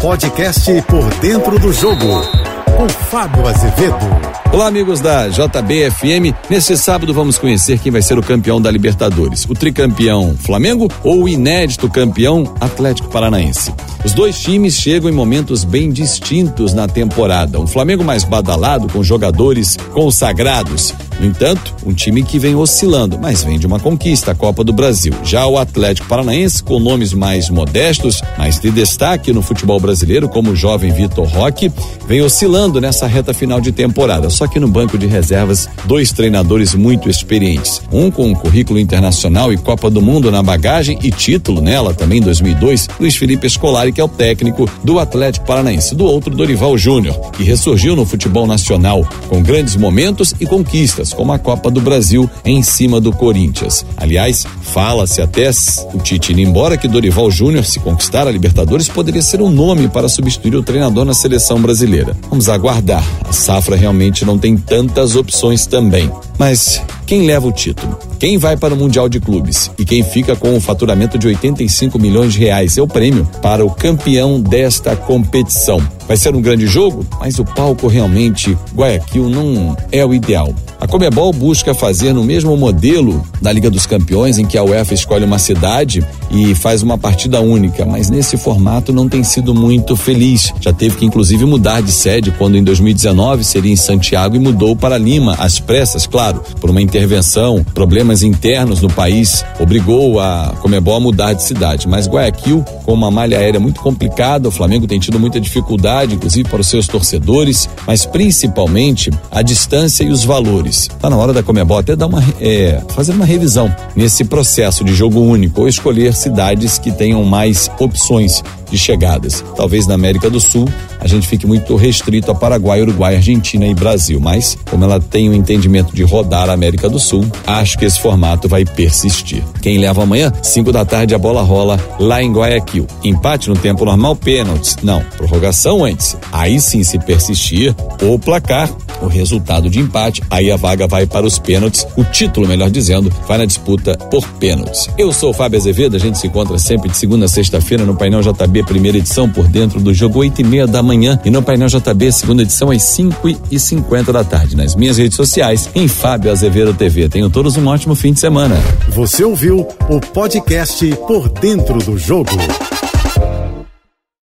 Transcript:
Podcast Por Dentro do Jogo, com Fábio Azevedo. Olá, amigos da JBFM. Nesse sábado vamos conhecer quem vai ser o campeão da Libertadores: o tricampeão Flamengo ou o inédito campeão Atlético Paranaense. Os dois times chegam em momentos bem distintos na temporada. Um Flamengo mais badalado, com jogadores consagrados. No entanto, um time que vem oscilando, mas vem de uma conquista, a Copa do Brasil. Já o Atlético Paranaense, com nomes mais modestos, mas de destaque no futebol brasileiro, como o jovem Vitor Roque, vem oscilando nessa reta final de temporada. Só que no banco de reservas, dois treinadores muito experientes. Um com um currículo internacional e Copa do Mundo na bagagem e título nela também em 2002, Luiz Felipe Scolari, que é o técnico do Atlético Paranaense. Do outro, Dorival Júnior, que ressurgiu no futebol nacional com grandes momentos e conquistas como a Copa do Brasil em cima do Corinthians. Aliás, fala-se até o Tite indo embora que Dorival Júnior, se conquistar a Libertadores, poderia ser um nome para substituir o treinador na seleção brasileira. Vamos aguardar. A safra realmente não tem tantas opções também. Mas quem leva o título? Quem vai para o Mundial de Clubes? E quem fica com o faturamento de 85 milhões de reais? É o prêmio para o campeão desta competição. Vai ser um grande jogo, mas o palco realmente, Guayaquil, não é o ideal. A Comebol busca fazer no mesmo modelo da Liga dos Campeões, em que a UEFA escolhe uma cidade e faz uma partida única, mas nesse formato não tem sido muito feliz. Já teve que inclusive mudar de sede quando em 2019 seria em Santiago e mudou para Lima, às pressas, claro, por uma intervenção, problemas internos no país, obrigou a Comebol a mudar de cidade. Mas Guayaquil, com uma malha aérea muito complicada, o Flamengo tem tido muita dificuldade, inclusive para os seus torcedores, mas principalmente a distância e os valores jogadores. Tá na hora da Comebol até dar uma, é, fazer uma revisão nesse processo de jogo único ou escolher cidades que tenham mais opções de chegadas. Talvez na América do Sul a gente fique muito restrito a Paraguai, Uruguai, Argentina e Brasil, mas como ela tem o entendimento de rodar a América do Sul, acho que esse formato vai persistir. Quem leva amanhã? 5 da tarde a bola rola lá em Guayaquil. Empate no tempo normal, pênaltis. Não, prorrogação antes. Aí sim, se persistir, ou placar, o resultado de empate, aí a vaga vai para os pênaltis. O título, melhor dizendo, vai na disputa por pênaltis. Eu sou o Fábio Azevedo, a gente se encontra sempre de segunda a sexta-feira no painel JB, primeira edição, por dentro do jogo, oito e meia da manhã, e no painel JB, segunda edição, às cinco e cinquenta da tarde. Nas minhas redes sociais, em Fábio Azevedo TV. Tenham todos um ótimo fim de semana. Você ouviu o podcast Por Dentro do Jogo.